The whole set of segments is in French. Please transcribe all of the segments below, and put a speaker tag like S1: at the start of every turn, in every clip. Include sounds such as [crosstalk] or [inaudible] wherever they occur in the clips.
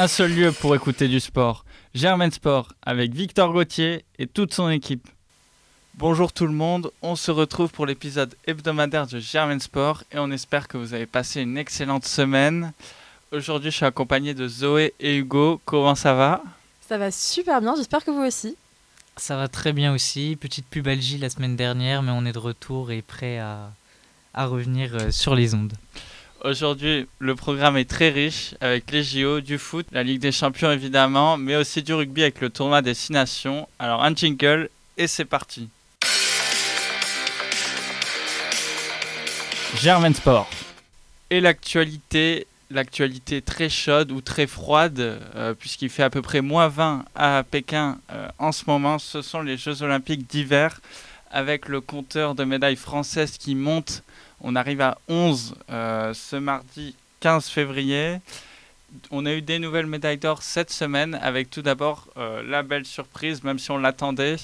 S1: un seul lieu pour écouter du sport. Germain Sport avec Victor Gauthier et toute son équipe. Bonjour tout le monde, on se retrouve pour l'épisode hebdomadaire de Germain Sport et on espère que vous avez passé une excellente semaine. Aujourd'hui, je suis accompagné de Zoé et Hugo. Comment ça va?
S2: Ça va super bien, j'espère que vous aussi.
S3: Ça va très bien aussi. Petite pubalgie la semaine dernière, mais on est de retour et prêt à, à revenir euh, sur les ondes.
S1: Aujourd'hui, le programme est très riche avec les JO, du foot, la Ligue des Champions évidemment, mais aussi du rugby avec le tournoi des Six Nations. Alors un jingle et c'est parti. Germain Sport. Et l'actualité, l'actualité très chaude ou très froide, euh, puisqu'il fait à peu près moins 20 à Pékin euh, en ce moment, ce sont les Jeux Olympiques d'hiver, avec le compteur de médailles françaises qui monte on arrive à 11 euh, ce mardi 15 février. On a eu des nouvelles médailles d'or cette semaine avec tout d'abord euh, la belle surprise, même si on l'attendait,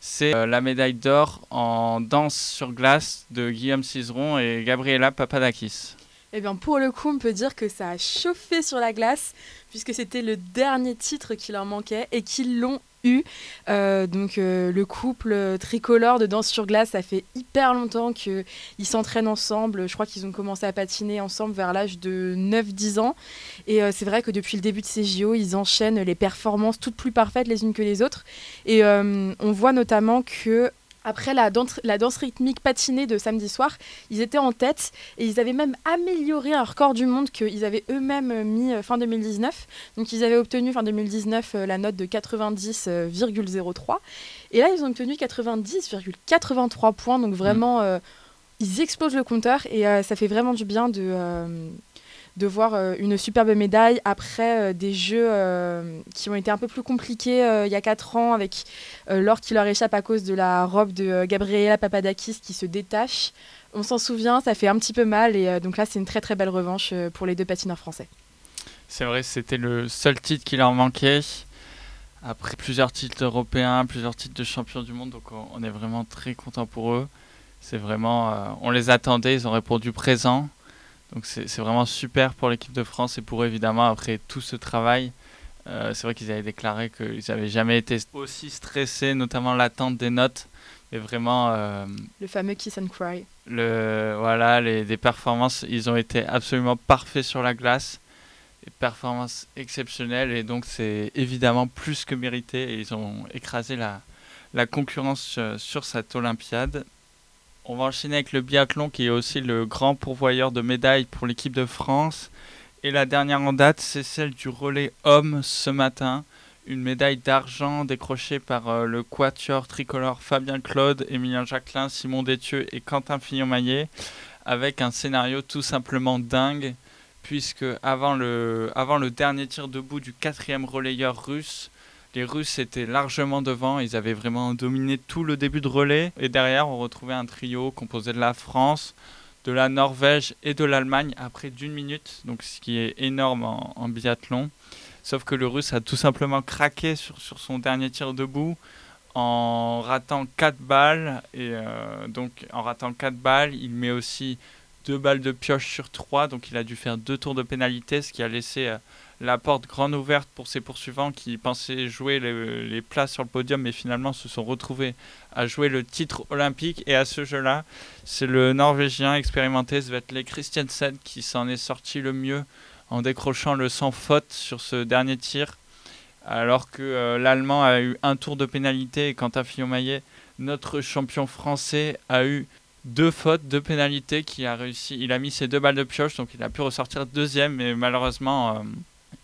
S1: c'est euh, la médaille d'or en danse sur glace de Guillaume Cizeron et Gabriela Papadakis.
S2: Eh bien, pour le coup, on peut dire que ça a chauffé sur la glace, puisque c'était le dernier titre qui leur manquait et qu'ils l'ont eu. Euh, donc, euh, le couple tricolore de danse sur glace, ça fait hyper longtemps qu'ils s'entraînent ensemble. Je crois qu'ils ont commencé à patiner ensemble vers l'âge de 9-10 ans. Et euh, c'est vrai que depuis le début de ces JO, ils enchaînent les performances toutes plus parfaites les unes que les autres. Et on voit notamment que après la danse, rythmique patinée de samedi soir, ils étaient en tête et ils avaient même amélioré un record du monde qu'ils avaient eux-mêmes mis euh, fin 2019. Donc ils avaient obtenu fin 2019 euh, la note de 90,03 et là ils ont obtenu 90,83 points. Donc vraiment, euh, ils explosent le compteur et ça fait vraiment du bien de de voir euh, une superbe médaille après euh, des jeux euh, qui ont été un peu plus compliqués il y a 4 ans avec l'or qui leur échappe à cause de la robe de Gabriela Papadakis qui se détache. On s'en souvient, ça fait un petit peu mal et donc là c'est une très très belle revanche pour les deux patineurs français.
S1: C'est vrai, c'était le seul titre qui leur manquait. Après plusieurs titres européens, plusieurs titres de champion du monde, donc on est vraiment très content pour eux. C'est vraiment, on les attendait, ils ont répondu présent. Donc c'est vraiment super pour l'équipe de France et pour évidemment après tout ce travail. Euh, c'est vrai qu'ils avaient déclaré qu'ils n'avaient jamais été aussi stressés, notamment l'attente des notes. Et vraiment. Euh,
S2: le fameux kiss and cry.
S1: Le, voilà, les, des performances, ils ont été absolument parfaits sur la glace. Des performances exceptionnelles et donc c'est évidemment plus que mérité. Et ils ont écrasé la, la concurrence euh, sur cette Olympiade. On va enchaîner avec le biathlon qui est aussi le grand pourvoyeur de médailles pour l'équipe de France. Et la dernière en date, c'est celle du relais homme ce matin. Une médaille d'argent décrochée par euh, le quatuor tricolore Fabien Claude, Emilien Jacquelin, Simon Détieux et Quentin Fillon-Maillet, avec un scénario tout simplement dingue, puisque avant le, avant le dernier tir debout du quatrième relayeur russe, les Russes étaient largement devant, ils avaient vraiment dominé tout le début de relais. Et derrière, on retrouvait un trio composé de la France, de la Norvège et de l'Allemagne après d'une minute, donc ce qui est énorme en, biathlon. Sauf que le Russe a tout simplement craqué sur, son dernier tir debout en ratant 4 balles. Et euh, donc en ratant 4 balles, il met aussi 2 balles de pioche sur 3, donc il a dû faire deux tours de pénalité, ce qui a laissé... Euh, la porte grande ouverte pour ses poursuivants qui pensaient jouer les, places sur le podium mais finalement se sont retrouvés à jouer le titre olympique et à ce jeu-là c'est le norvégien expérimenté Svetle Christiansen qui s'en est sorti le mieux en décrochant le sans faute sur ce dernier tir alors que euh, l'allemand a eu un tour de pénalité et quant à Fillon-Maillet notre champion français a eu deux fautes, deux pénalités qui a réussi. Il a mis ses deux balles de pioche, donc il a pu ressortir deuxième, mais malheureusement, euh,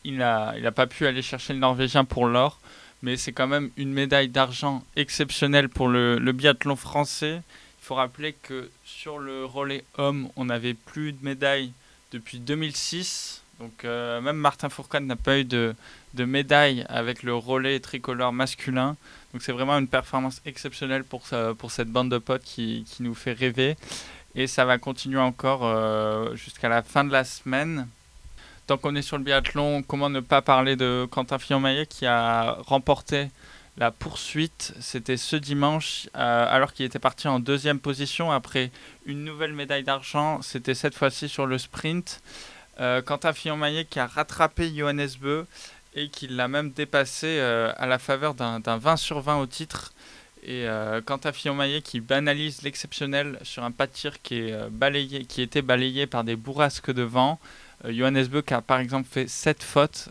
S1: il n'a il a pas pu aller chercher le Norvégien pour l'or, mais c'est quand même une médaille d'argent exceptionnelle pour le, biathlon français. Il faut rappeler que sur le relais homme, on n'avait plus de médaille depuis 2006. Donc euh, même Martin Fourcade n'a pas eu de, de, médaille avec le relais tricolore masculin. Donc c'est vraiment une performance exceptionnelle pour, pour cette bande de potes qui, qui nous fait rêver. Et ça va continuer encore euh, jusqu'à la fin de la semaine tant qu'on est sur le biathlon, comment ne pas parler de Quentin Fillon-Maillet qui a remporté la poursuite? C'était ce dimanche, euh, alors qu'il était parti en deuxième position après une nouvelle médaille d'argent. C'était cette fois-ci sur le sprint. Euh, Quentin Fillon-Maillet qui a rattrapé Johannes Beu et qu'il l'a même dépassé à la faveur d'un 20 sur 20 au titre. Et quant à Fillon Maillet qui banalise l'exceptionnel sur un pas qui, qui était balayé par des bourrasques de vent, Johannes Beu a par exemple fait 7 fautes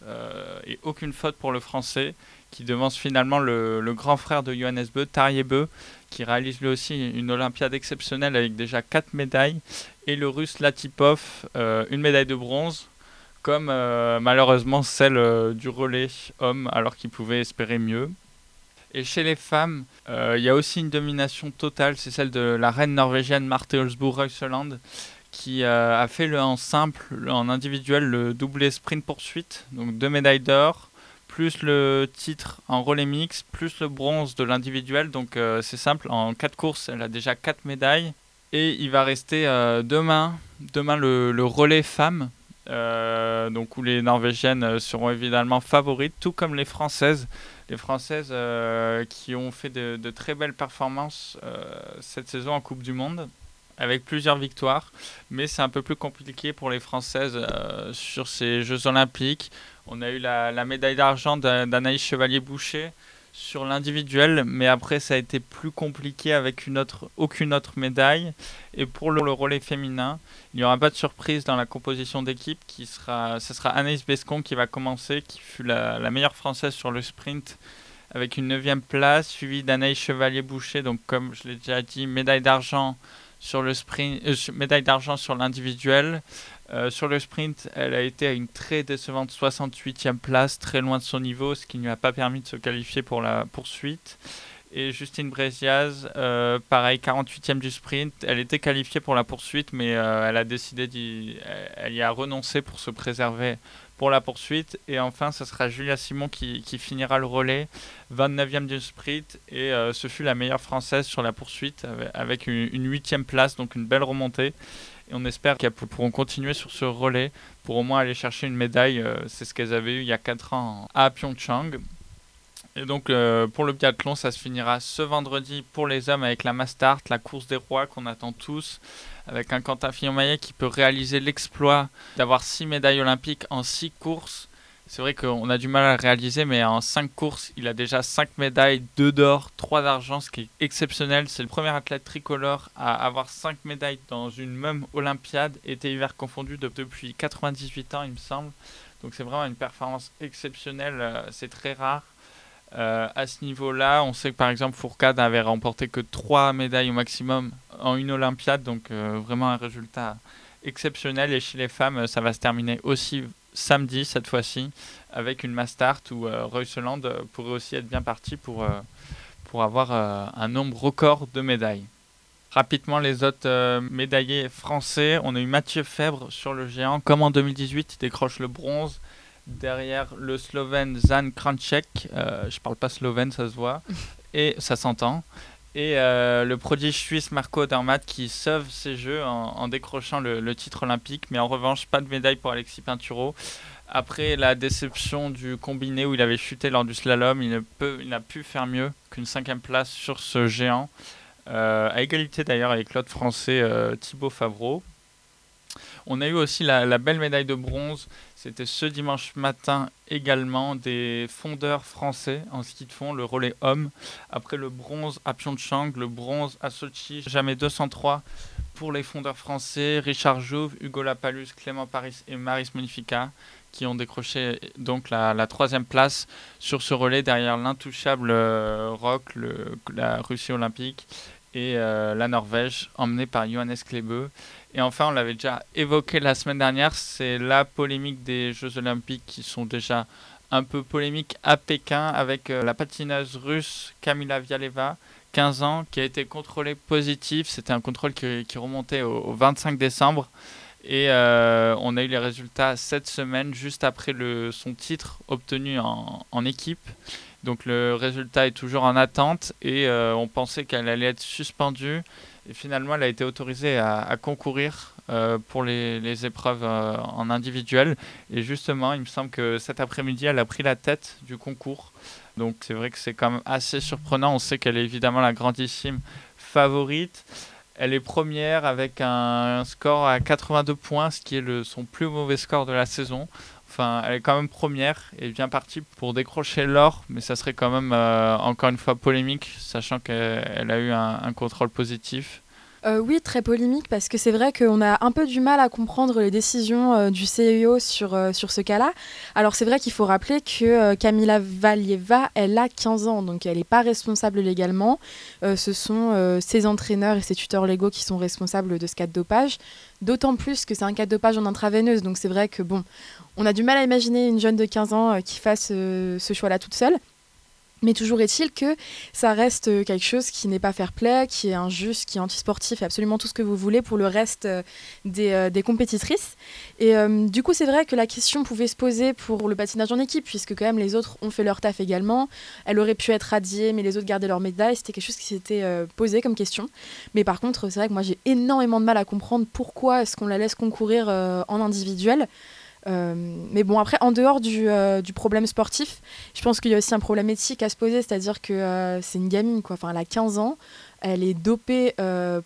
S1: et aucune faute pour le français qui devance finalement le, grand frère de Johannes Beu, Tarier Beu, qui réalise lui aussi une Olympiade exceptionnelle avec déjà 4 médailles, et le russe Latipov, euh, une médaille de bronze, comme euh, malheureusement celle euh, du relais homme, alors qu'il pouvait espérer mieux. Et chez les femmes, il y a aussi une domination totale, c'est celle de la reine norvégienne Marte Olsbourg Reuseland, qui a fait le en simple, en individuel, le doublé sprint poursuite, donc deux médailles d'or, plus le titre en relais mix, plus le bronze de l'individuel. Donc euh, c'est simple, en 4 courses, elle a déjà 4 médailles. Et il va rester euh, demain, demain le, relais femmes, euh, donc où les Norvégiennes seront évidemment favorites, tout comme les Françaises. Les Françaises qui ont fait de très belles performances cette saison en Coupe du Monde avec plusieurs victoires, mais c'est un peu plus compliqué pour les Françaises sur ces Jeux Olympiques. On a eu la, médaille d'argent d'Anaïs Chevalier-Boucher sur l'individuel, mais après ça a été plus compliqué avec aucune autre médaille. Et pour le, relais féminin, il n'y aura pas de surprise dans la composition d'équipe. Qui sera, ce sera Anaïs Bescon qui va commencer, qui fut la, meilleure française sur le sprint avec une neuvième place, suivie d'Anaïs Chevalier-Boucher, donc comme je l'ai déjà dit, médaille d'argent sur le sprint, euh, médaille d'argent sur l'individuel, euh, sur le sprint, elle a été à une très décevante 68e place, très loin de son niveau, ce qui ne lui a pas permis de se qualifier pour la poursuite. Et Justine Bréziaz, euh, pareil, 48e du sprint. Elle était qualifiée pour la poursuite, mais euh, elle a décidé d'y, elle y a renoncé pour se préserver pour la poursuite. Et enfin, ce sera Julia Simon qui, finira le relais, 29e du sprint. Et ce fut la meilleure française sur la poursuite avec une, 8e place, donc une belle remontée. Et on espère qu'elles pourront continuer sur ce relais pour au moins aller chercher une médaille. Euh, c'est ce qu'elles avaient eu il y a 4 ans à Pyeongchang. Et donc euh, pour le biathlon, ça se finira ce vendredi pour les hommes avec la Mastart, la course des rois qu'on attend tous, avec un Quentin Fillon-Maillet qui peut réaliser l'exploit d'avoir 6 médailles olympiques en 6 courses c'est vrai qu'on a du mal à le réaliser, mais en 5 courses, il a déjà 5 médailles, 2 d'or, 3 d'argent, ce qui est exceptionnel. C'est le premier athlète tricolore à avoir 5 médailles dans une même Olympiade, été-hiver confondu, depuis 98 ans, il me semble. Donc c'est vraiment une performance exceptionnelle, euh, c'est très rare. Euh, à ce niveau-là, on sait que par exemple Fourcade n'avait remporté que 3 médailles au maximum en une Olympiade, donc euh, vraiment un résultat exceptionnel. Et chez les femmes, ça va se terminer aussi samedi cette fois-ci avec une Mastart où euh, Reuseland euh, pourrait aussi être bien parti pour, euh, pour avoir un nombre record de médailles. Rapidement, les autres médaillés français, on a eu Mathieu Fèvre sur le géant, comme en 2018, il décroche le bronze derrière le Slovène Zan Kranček, je parle pas slovène, ça se voit, [laughs] et ça s'entend. Et le prodige suisse Marco Dermat qui sauve ses jeux en, décrochant le, le, titre olympique, mais en revanche, pas de médaille pour Alexis Pinturo. Après la déception du combiné où il avait chuté lors du slalom, il, n'a pu faire mieux qu'une cinquième place sur ce géant, euh, à égalité d'ailleurs avec l'autre français euh, Thibaut Favreau. On a eu aussi la, belle médaille de bronze, c'était ce dimanche matin également, des fondeurs français en ski de fond, le relais homme. Après le bronze à Pyeongchang, le bronze à Sochi, jamais 203 pour les fondeurs français, Richard Jouve, Hugo Lapalus, Clément Paris et Maris Monifica qui ont décroché donc la, troisième place sur ce relais derrière l'intouchable euh, Rock, la Russie olympique et euh, la Norvège, emmenée par Johannes Klebe. Et enfin, on l'avait déjà évoqué la semaine dernière, c'est la polémique des Jeux olympiques qui sont déjà un peu polémiques à Pékin avec euh, la patineuse russe Kamila Vialeva, 15 ans, qui a été contrôlée positive. C'était un contrôle qui, remontait au 25 décembre. Et euh, on a eu les résultats cette semaine, juste après son titre obtenu en, en, équipe. Donc le résultat est toujours en attente et euh, on pensait qu'elle allait être suspendue. Et finalement, elle a été autorisée à, concourir euh, pour les, épreuves en individuel. Et justement, il me semble que cet après-midi, elle a pris la tête du concours. Donc c'est vrai que c'est quand même assez surprenant. On sait qu'elle est évidemment la grandissime favorite. Elle est première avec un, score à 82 points, ce qui est le, son plus mauvais score de la saison. Elle est quand même première et bien partie pour décrocher l'or, mais ça serait quand même encore une fois polémique, sachant qu'elle a eu un contrôle positif.
S2: Euh, oui, très polémique parce que c'est vrai qu'on a un peu du mal à comprendre les décisions euh, du CIO sur, euh, sur ce cas-là. Alors c'est vrai qu'il faut rappeler que Camila Valieva, elle a 15 ans, donc elle n'est pas responsable légalement. ce sont ses entraîneurs et ses tuteurs légaux qui sont responsables de ce cas de dopage. D'autant plus que c'est un cas de dopage en intraveineuse, donc c'est vrai que bon, on a du mal à imaginer une jeune de 15 ans qui fasse ce choix-là toute seule. Mais toujours est-il que ça reste euh, quelque chose qui n'est pas fair play, qui est injuste, qui est antisportif et absolument tout ce que vous voulez pour le reste euh, euh, des, compétitrices. Et du coup, c'est vrai que la question pouvait se poser pour le patinage en équipe, puisque quand même les autres ont fait leur taf également. Elle aurait pu être radiée, mais les autres gardaient leur médaille. C'était quelque chose qui s'était posé comme question. Mais par contre, c'est vrai que moi j'ai énormément de mal à comprendre pourquoi est-ce qu'on la laisse concourir en individuel. Euh, mais bon, après, en dehors du, euh, du problème sportif, je pense qu'il y a aussi un problème éthique à se poser, c'est-à-dire que euh, c'est une gamine, quoi. Enfin, elle a 15 ans, elle est dopée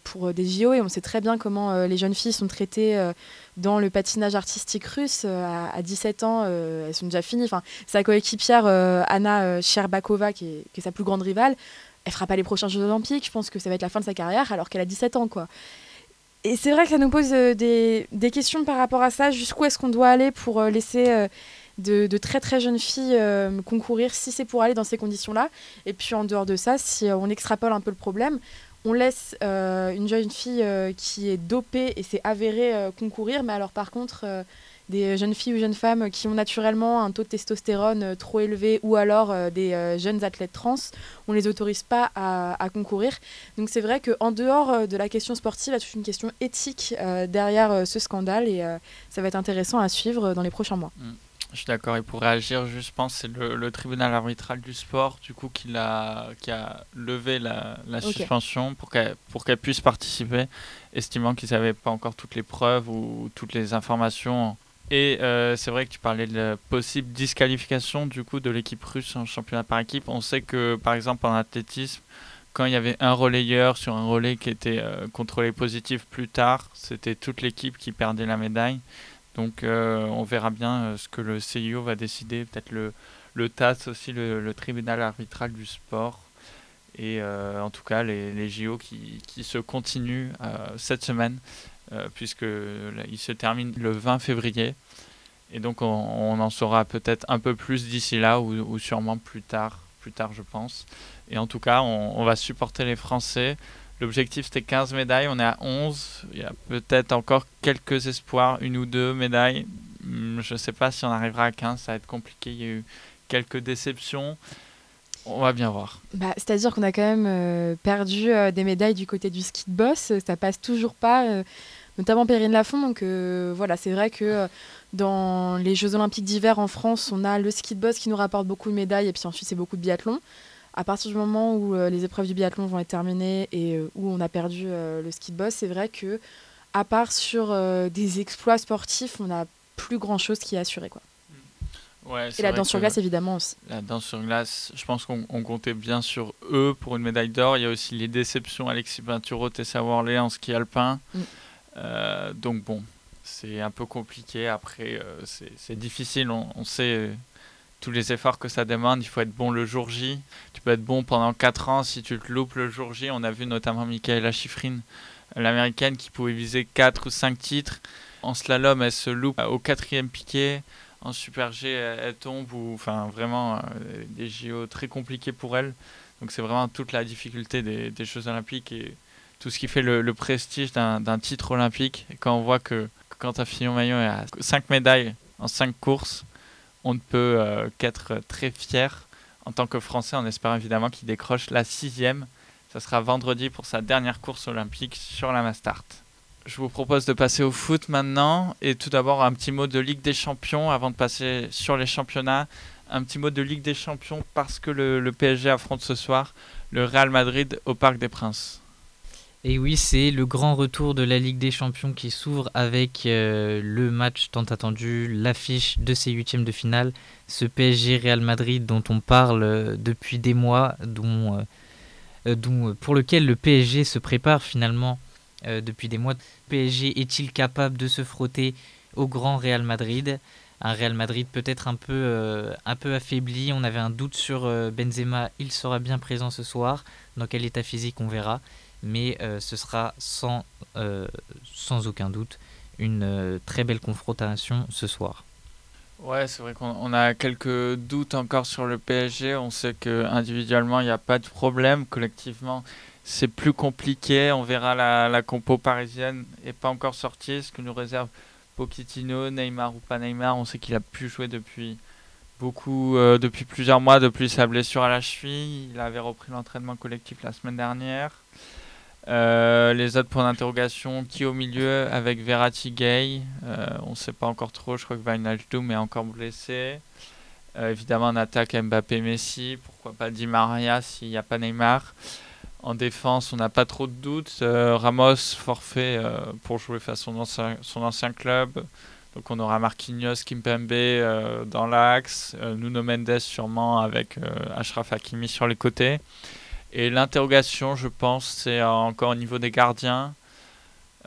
S2: pour des JO et on sait très bien comment les jeunes filles sont traitées dans le patinage artistique russe. À, 17 ans, elles sont déjà finies. Enfin, sa coéquipière Anna Sherbakova, qui est, sa plus grande rivale, elle fera pas les prochains Jeux Olympiques. Je pense que ça va être la fin de sa carrière alors qu'elle a 17 ans, quoi. Et c'est vrai que ça nous pose euh, des, questions par rapport à ça. Jusqu'où est-ce qu'on doit aller pour euh, laisser euh, de, de, très très jeunes filles concourir si c'est pour aller dans ces conditions-là? Et puis en dehors de ça, si on extrapole un peu le problème, on laisse une jeune fille qui est dopée et c'est avéré concourir, mais alors par contre des jeunes filles ou jeunes femmes qui ont naturellement un taux de testostérone euh, trop élevé ou alors euh, des euh, jeunes athlètes trans, on ne les autorise pas à, concourir. Donc c'est vrai qu'en dehors de la question sportive, il y a toute une question éthique derrière ce scandale et ça va être intéressant à suivre dans les prochains mois. Mm.
S1: Je suis d'accord. Et pour réagir, je pense c'est le, tribunal arbitral du sport, du coup, qui a, qui a levé la, suspension pour qu'elle pour qu'elle puisse participer, estimant qu'ils n'avaient pas encore toutes les preuves ou toutes les informations et euh, c'est vrai que tu parlais de la possible disqualification du coup de l'équipe russe en championnat par équipe. On sait que par exemple en athlétisme, quand il y avait un relayeur sur un relais qui était euh, contrôlé positif plus tard, c'était toute l'équipe qui perdait la médaille. Donc euh, on verra bien ce que le CIO va décider, peut-être le, le TAS aussi, le, tribunal arbitral du sport. Et en tout cas les, les JO qui, qui, se continuent cette semaine. Euh, puisqu'il se termine le 20 février. Et donc on, en saura peut-être un peu plus d'ici là ou, sûrement plus tard, plus tard je pense. Et en tout cas, on, va supporter les Français. L'objectif c'était 15 médailles, on est à 11. Il y a peut-être encore quelques espoirs, une ou deux médailles. Hmm, je ne sais pas si on arrivera à 15, ça va être compliqué. Il y a eu quelques déceptions. On va bien voir.
S2: Bah, C'est-à-dire qu'on a quand même euh, perdu euh, des médailles du côté du ski de boss. Ça passe toujours pas, euh, notamment Perrine Lafont. Donc voilà, c'est vrai que dans les Jeux Olympiques d'hiver en France, on a le ski de boss qui nous rapporte beaucoup de médailles et puis ensuite c'est beaucoup de biathlon. À partir du moment où les épreuves du biathlon vont être terminées et où on a perdu le ski de boss, c'est vrai que à part sur des exploits sportifs, on n'a plus grand chose qui est assuré. Quoi et la danse sur glace, évidemment aussi.
S1: La danse sur glace, je pense qu'on comptait bien sur eux pour une médaille d'or. Il y a aussi les déceptions Alexis Pinturo, Tessa Worley en ski alpin. Mm. Euh, donc bon, c'est un peu compliqué. Après, euh, c'est difficile. On, sait euh, tous les efforts que ça demande. Il faut être bon le jour J. Tu peux être bon pendant 4 ans si tu te loupes le jour J. On a vu notamment Michaela Schifrin, l'américaine, qui pouvait viser 4 ou 5 titres. En slalom, elle se loupe au quatrième piqué en Super G, elle, tombe, ou enfin vraiment euh, des JO très compliqués pour elle. Donc c'est vraiment toute la difficulté des, des, Jeux Olympiques et tout ce qui fait le, prestige d'un titre olympique. Quand on voit que, quand un Fillon Maillot a 5 médailles en 5 courses, on ne peut euh, qu'être très fier en tant que Français, en espérant évidemment qu'il décroche la sixième. Ça sera vendredi pour sa dernière course olympique sur la Mastart. Je vous propose de passer au foot maintenant. Et tout d'abord, un petit mot de Ligue des Champions avant de passer sur les championnats. Un petit mot de Ligue des Champions parce que le, PSG affronte ce soir le Real Madrid au Parc des Princes.
S3: Et oui, c'est le grand retour de la Ligue des Champions qui s'ouvre avec euh, le match tant attendu, l'affiche de ces huitièmes de finale, ce PSG Real Madrid dont on parle euh, depuis des mois, dont, euh, pour lequel le PSG se prépare finalement euh, depuis des mois. PSG est-il capable de se frotter au grand Real Madrid? Un Real Madrid peut-être un peu, un peu affaibli. On avait un doute sur Benzema, il sera bien présent ce soir. Dans quel état physique, on verra. Mais ce sera sans, sans aucun doute une très belle confrontation ce soir.
S1: Ouais, c'est vrai qu'on a quelques doutes encore sur le PSG. On sait que individuellement il n'y a pas de problème. Collectivement, c'est plus compliqué. On verra la, compo parisienne n'est pas encore sortie. Ce que nous réserve Pochettino, Neymar ou pas Neymar. On sait qu'il a pu jouer depuis beaucoup, euh, depuis plusieurs mois, depuis sa blessure à la cheville. Il avait repris l'entraînement collectif la semaine dernière. Euh, les autres points d'interrogation, qui au milieu avec Verratti Gay euh, On ne sait pas encore trop, je crois que Wijnaldum est encore blessé. Évidemment, en attaque Mbappé Messi, pourquoi pas Di Maria s'il n'y a pas Neymar. En défense, on n'a pas trop de doutes. Ramos, forfait pour jouer face à son ancien, club. Donc on aura Marquinhos, Kimpembe dans l'axe, Nuno Mendes sûrement avec Ashraf Hakimi sur les côtés. Et l'interrogation, je pense, c'est encore au niveau des gardiens.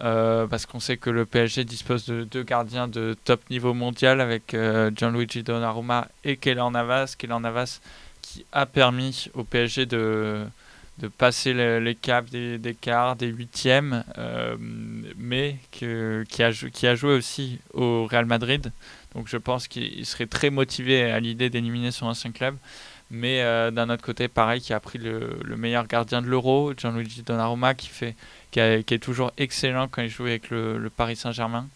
S1: Euh, parce qu'on sait que le PSG dispose de deux gardiens de top niveau mondial avec euh, Gianluigi Donnarumma et Keylor Navas. Keylor Navas qui a permis au PSG de, de passer les caps des, quarts, des huitièmes, euh, mais que, qui, a, qui a joué aussi au Real Madrid. Donc je pense qu'il serait très motivé à l'idée d'éliminer son ancien club. Mais euh, d'un autre côté, pareil, qui a pris le, meilleur gardien de l'Euro, Gianluigi Donnarumma, qui, fait, qui, est toujours excellent quand il joue avec le, Paris Saint-Germain.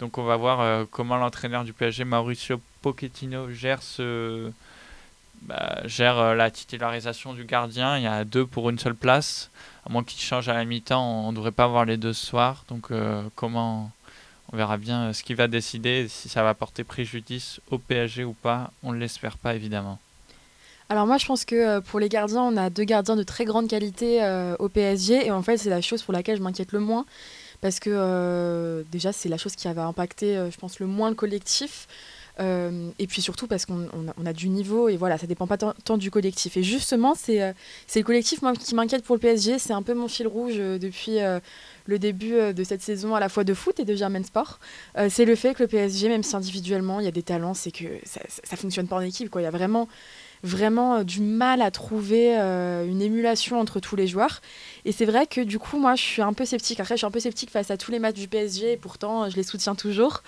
S1: Donc on va voir euh, comment l'entraîneur du PSG, Mauricio Pochettino, gère, ce, bah, gère euh, la titularisation du gardien. Il y a deux pour une seule place. À moins qu'il change à la mi-temps, on ne devrait pas avoir les deux ce soir. Donc comment on verra bien ce qu'il va décider, si ça va porter préjudice au PSG ou pas. On ne l'espère pas évidemment.
S2: Alors moi je pense que euh, pour les gardiens, on a deux gardiens de très grande qualité euh, au PSG et en fait c'est la chose pour laquelle je m'inquiète le moins parce que euh, déjà c'est la chose qui avait impacté je pense le moins le collectif et puis surtout parce qu'on a, du niveau et voilà ça dépend pas tant, du collectif et justement c'est le collectif moi, qui m'inquiète pour le PSG c'est un peu mon fil rouge depuis le début de cette saison à la fois de foot et de Germain Sport, c'est le fait que le PSG, même si individuellement il y a des talents, c'est que ça, ça, fonctionne pas en équipe. Quoi. Il y a vraiment vraiment euh, du mal à trouver euh, une émulation entre tous les joueurs. Et c'est vrai que du coup, moi, je suis un peu sceptique. Après, je suis un peu sceptique face à tous les matchs du PSG, et pourtant, je les soutiens toujours.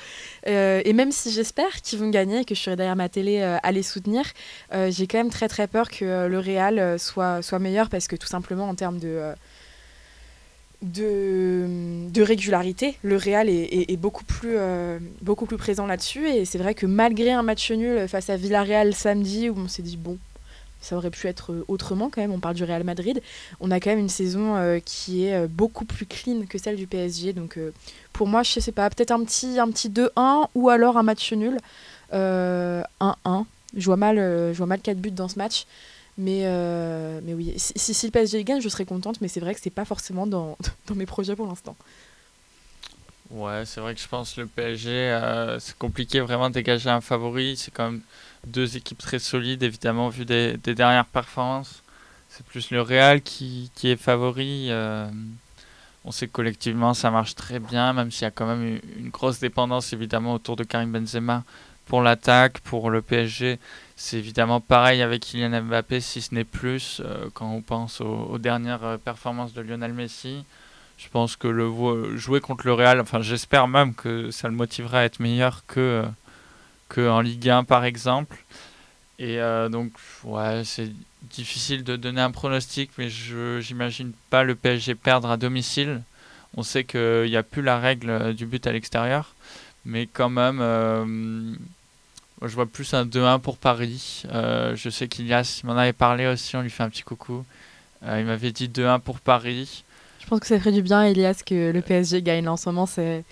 S2: Euh, et même si j'espère qu'ils vont gagner et que je serai derrière ma télé à les soutenir, j'ai quand même très très peur que le Real soit, soit meilleur parce que tout simplement en termes de de, régularité. Le Real est, beaucoup, plus, euh, beaucoup plus présent là-dessus. Et c'est vrai que malgré un match nul face à Villarreal samedi, où on s'est dit, bon, ça aurait pu être autrement quand même, on parle du Real Madrid, on a quand même une saison euh, qui est euh, beaucoup plus clean que celle du PSG. Donc pour moi, je sais pas, peut-être un petit, un petit 2-1 ou alors un match nul. 1-1. je mal, je vois mal 4 buts dans ce match. Mais, euh, mais oui, si, si, le PSG gagne, je serais contente, mais c'est vrai que c'est pas forcément [laughs] dans, dans, mes projets pour l'instant.
S1: Ouais, c'est vrai que je pense que le PSG, euh, c'est compliqué vraiment de dégager un favori. C'est quand même deux équipes très solides, évidemment, vu des, des dernières performances. C'est plus le Real qui, qui est favori. Euh, on sait que collectivement, ça marche très bien, même s'il y a quand même une grosse dépendance, évidemment, autour de Karim Benzema pour l'attaque, pour le PSG c'est évidemment pareil avec Kylian Mbappé, si ce n'est plus, euh, quand on pense aux, dernières euh, performances de Lionel Messi. Je pense que le jouer contre le Real, enfin j'espère même que ça le motivera à être meilleur que, euh, que en Ligue 1 par exemple. Et donc ouais, c'est difficile de donner un pronostic, mais je j'imagine pas le PSG perdre à domicile. On sait qu'il n'y a plus la règle du but à l'extérieur, mais quand même je vois plus un 2-1 pour Paris. Euh, je sais qu'Ilias m'en avait parlé aussi, on lui fait un petit coucou. Euh, il m'avait dit 2-1 pour Paris.
S2: Je pense que ça ferait du bien, Elias, que le PSG gagne. En ce moment, c'est...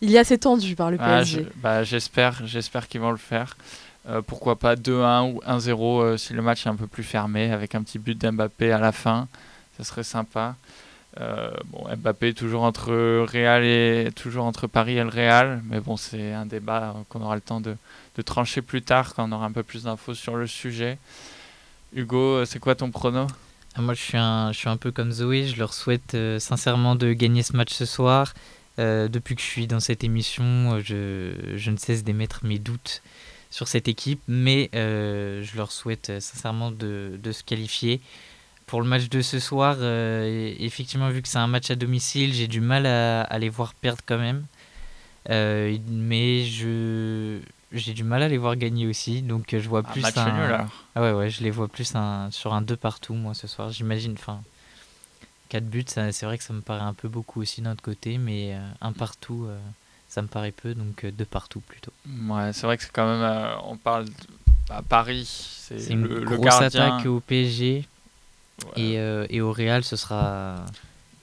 S2: Ilias est tendu par le PSG.
S1: bah, j'espère, j'espère qu'ils vont le faire. Euh, pourquoi pas 2-1 ou 1-0 si le match est un peu plus fermé, avec un petit but d'Mbappé à la fin. Ça serait sympa. bon, Mbappé toujours entre Real et toujours entre Paris et le Real, mais bon, c'est un débat qu'on aura le temps de, trancher plus tard quand on aura un peu plus d'infos sur le sujet. Hugo, euh, c'est quoi ton prono?
S3: Ah, Moi, je suis, un, je suis un peu comme Zoé. Je leur souhaite euh, sincèrement de gagner ce match ce soir. depuis que je suis dans cette émission, je, je, ne cesse d'émettre mes doutes sur cette équipe, mais je leur souhaite sincèrement de, de, se qualifier. Pour le match de ce soir, effectivement, vu que c'est un match à domicile, j'ai du mal à, à, les voir perdre quand même. mais je, j'ai du mal à les voir gagner aussi, donc euh, je vois plus
S1: un. Nul,
S3: ah ouais, ouais, je les vois plus un... sur un 2 partout, moi, ce soir. J'imagine, enfin, 4 buts, c'est vrai que ça me paraît un peu beaucoup aussi d'un autre côté, mais euh, un partout, euh, ça me paraît peu, donc 2 partout plutôt.
S1: Ouais, c'est vrai que c'est quand même. on parle. à Paris, c'est
S3: une
S1: le,
S3: grosse attaque au PSG. Et, et, au Real, ce sera.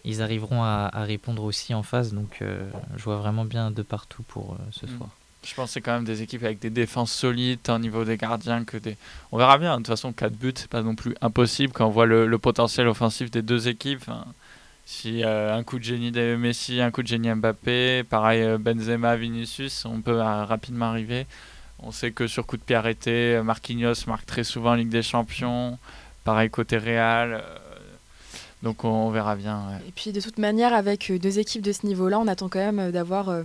S3: Ils arriveront à, à répondre aussi en face, donc je vois vraiment bien de partout pour ce mm. soir.
S1: Je pense que c'est quand même des équipes avec des défenses solides, tant au niveau des gardiens que des. On verra bien. De toute façon, 4 buts, c'est pas non plus impossible quand on voit le, potentiel offensif des deux équipes. si euh, un coup de génie de Messi, un coup de génie Mbappé, pareil euh, Benzema, Vinicius, on peut euh, rapidement arriver. On sait que sur coup de pied arrêté, Marquinhos marque très souvent en Ligue des Champions. Pareil côté Real. Donc on, verra bien.
S2: Et puis de toute manière, avec euh, deux équipes de ce niveau-là, on attend quand même euh, d'avoir euh,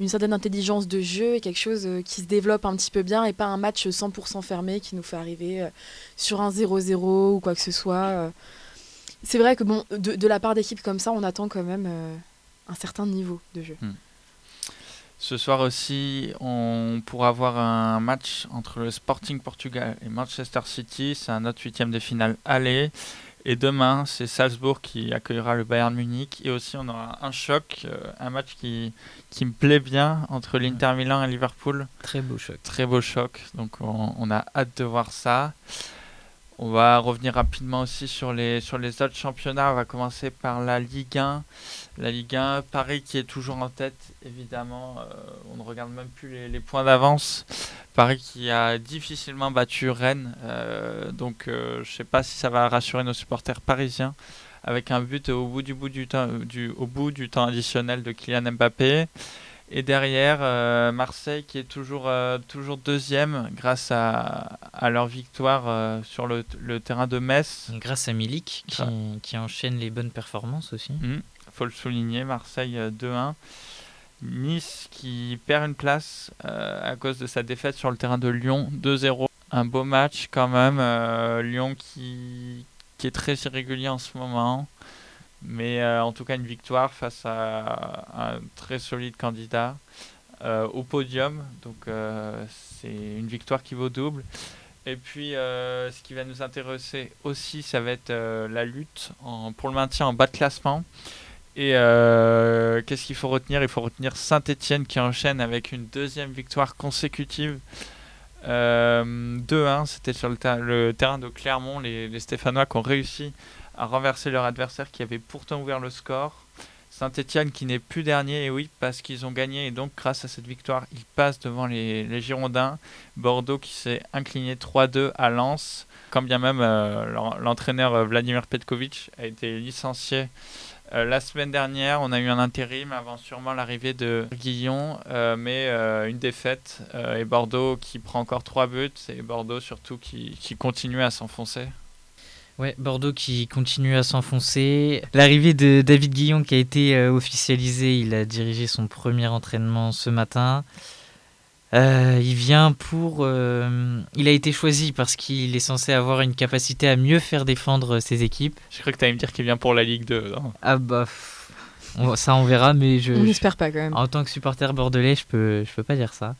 S2: une certaine intelligence de jeu et quelque chose qui se développe un petit peu bien et pas un match 100% fermé qui nous fait arriver sur un 0-0 ou quoi que ce soit. C'est vrai que bon, de, la part d'équipes comme ça, on attend quand même un certain niveau de jeu. Hmm.
S1: Ce soir aussi, on pourra avoir un match entre le Sporting Portugal et Manchester City. C'est un autre huitième de finale aller. Et demain, c'est Salzbourg qui accueillera le Bayern Munich. Et aussi, on aura un choc, euh, un match qui, qui me plaît bien entre l'Inter Milan et Liverpool.
S3: Très beau choc.
S1: Très beau choc. Donc, on, on, a hâte de voir ça. On va revenir rapidement aussi sur les, sur les autres championnats. On va commencer par la Ligue 1. La Ligue 1, Paris qui est toujours en tête, évidemment. Euh, on ne regarde même plus les, les points d'avance. Paris qui a difficilement battu Rennes. Euh, donc euh, je ne sais pas si ça va rassurer nos supporters parisiens. Avec un but au bout du, bout du, temps, du, au bout du temps additionnel de Kylian Mbappé. Et derrière, Marseille qui est toujours, toujours deuxième grâce à, à leur victoire sur le, le, terrain de Metz.
S3: Grâce à Milik qui, qui enchaîne les bonnes performances aussi.
S1: Mmh, faut le souligner, Marseille 2-1. Nice qui perd une place à cause de sa défaite sur le terrain de Lyon 2-0. Un beau match quand même. Lyon qui, qui est très irrégulier en ce moment. Mais euh, en tout cas, une victoire face à un très solide candidat euh, au podium. Donc, euh, c'est une victoire qui vaut double. Et puis, ce qui va nous intéresser aussi, ça va être la lutte pour le maintien en bas de classement. Et qu'est-ce qu'il faut retenir? Il faut retenir Saint-Etienne qui enchaîne avec une deuxième victoire consécutive. 2-1, c'était sur le, terrain de Clermont, les, les Stéphanois qui ont réussi à renverser leur adversaire qui avait pourtant ouvert le score. Saint-Etienne qui n'est plus dernier, et oui, parce qu'ils ont gagné, et donc grâce à cette victoire, ils passent devant les, Girondins. Bordeaux qui s'est incliné 3-2 à Lens, quand bien même euh, l'entraîneur euh, Vladimir Petkovic a été licencié euh, la semaine dernière, on a eu un intérim avant sûrement l'arrivée de Guillon, mais une défaite et Bordeaux qui prend encore 3 buts et Bordeaux surtout qui, continue à s'enfoncer.
S3: Ouais, Bordeaux qui continue à s'enfoncer. L'arrivée de David Guillon qui a été euh, officialisé, il a dirigé son premier entraînement ce matin. Euh, il vient pour. Euh, il a été choisi parce qu'il est censé avoir une capacité à mieux faire défendre ses équipes.
S1: Je crois que tu allais me dire qu'il vient pour la Ligue 2.
S3: ah bah. ça on verra, mais je.
S2: On n'espère pas quand même.
S3: En tant que supporter bordelais, je peux, je peux pas dire ça.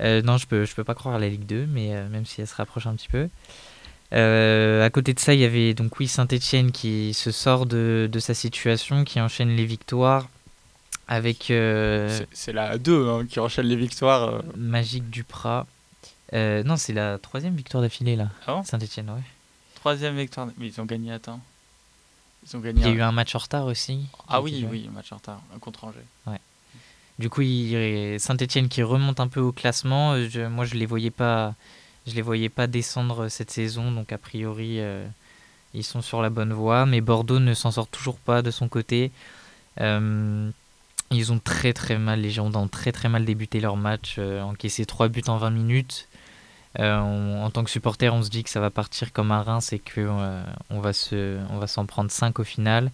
S3: non, je peux, je peux pas croire à la Ligue 2, mais même si elle se rapproche un petit peu. Euh, à côté de ça, il y avait donc oui Saint-Etienne qui se sort de, de, sa situation, qui enchaîne les victoires avec. Euh,
S1: c'est la 2 hein, qui enchaîne les victoires. Euh.
S3: Magique Duprat. non, c'est la troisième victoire d'affilée là. Ah Saint-Etienne, ouais.
S1: Troisième victoire, mais ils ont gagné à temps.
S3: Ils ont gagné. Il y a eu un match en retard aussi.
S1: Ah oui, oui, un match en retard, un contre Angers.
S3: Ouais. Du coup, Saint-Etienne qui remonte un peu au classement. moi, je les voyais pas je les voyais pas descendre cette saison, donc a priori euh, ils sont sur la bonne voie. Mais Bordeaux ne s'en sort toujours pas de son côté. Euh, ils ont très très mal, les Girondins ont très très mal débuté leur match, euh, encaissé 3 buts en 20 minutes. en tant que supporter, on se dit que ça va partir comme un Reims et qu'on on va s'en prendre 5 au final.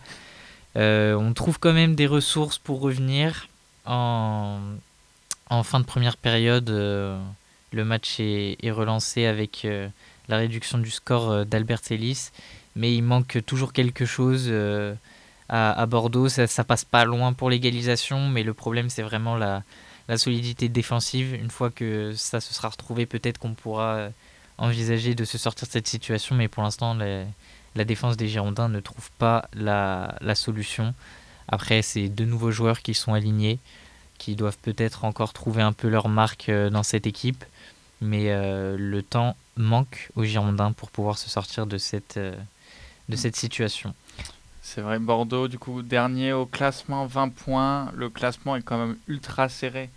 S3: on trouve quand même des ressources pour revenir. en, en fin de première période, le match est, est relancé avec la réduction du score d'Albert Ellis, mais il manque toujours quelque chose à, Bordeaux. Ça, passe pas loin pour l'égalisation, mais le problème c'est vraiment la, solidité défensive. Une fois que ça se sera retrouvé, peut-être qu'on pourra envisager de se sortir de cette situation, mais pour l'instant, la défense des Girondins ne trouve pas la, solution. Après, c'est deux nouveaux joueurs qui sont alignés, qui doivent peut-être encore trouver un peu leur marque euh, dans cette équipe, mais euh, le temps manque aux Girondins pour pouvoir se sortir euh, de cette situation.
S1: C'est vrai, Bordeaux, du coup, dernier au classement, 20 points. Le classement est quand même ultra serré